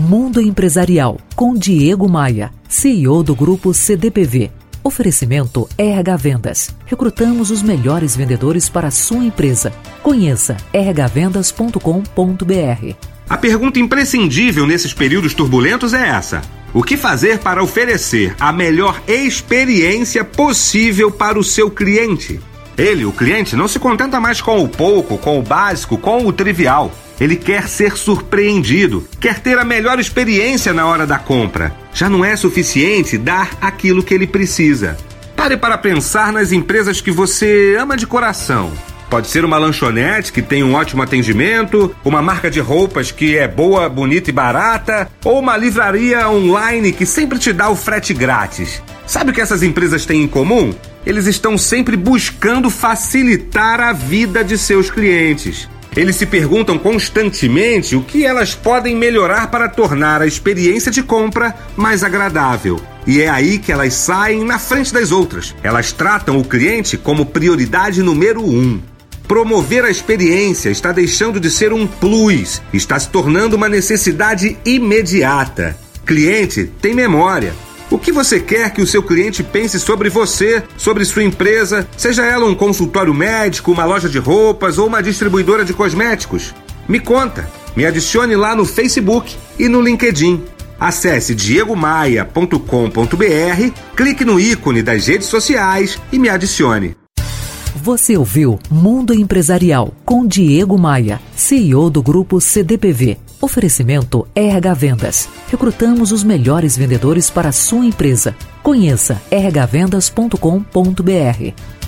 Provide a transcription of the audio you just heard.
Mundo Empresarial com Diego Maia, CEO do grupo CDPV. Oferecimento RH Vendas. Recrutamos os melhores vendedores para a sua empresa. Conheça rhvendas.com.br. A pergunta imprescindível nesses períodos turbulentos é essa: o que fazer para oferecer a melhor experiência possível para o seu cliente? Ele, o cliente, não se contenta mais com o pouco, com o básico, com o trivial. Ele quer ser surpreendido, quer ter a melhor experiência na hora da compra. Já não é suficiente dar aquilo que ele precisa. Pare para pensar nas empresas que você ama de coração. Pode ser uma lanchonete que tem um ótimo atendimento, uma marca de roupas que é boa, bonita e barata, ou uma livraria online que sempre te dá o frete grátis. Sabe o que essas empresas têm em comum? Eles estão sempre buscando facilitar a vida de seus clientes. Eles se perguntam constantemente o que elas podem melhorar para tornar a experiência de compra mais agradável. E é aí que elas saem na frente das outras. Elas tratam o cliente como prioridade número um. Promover a experiência está deixando de ser um plus, está se tornando uma necessidade imediata. Cliente tem memória. O que você quer que o seu cliente pense sobre você, sobre sua empresa, seja ela um consultório médico, uma loja de roupas ou uma distribuidora de cosméticos? Me conta. Me adicione lá no Facebook e no LinkedIn. Acesse diegomaia.com.br, clique no ícone das redes sociais e me adicione. Você ouviu Mundo Empresarial com Diego Maia, CEO do grupo CDPV. Oferecimento RH Vendas. Recrutamos os melhores vendedores para a sua empresa. Conheça rhvendas.com.br.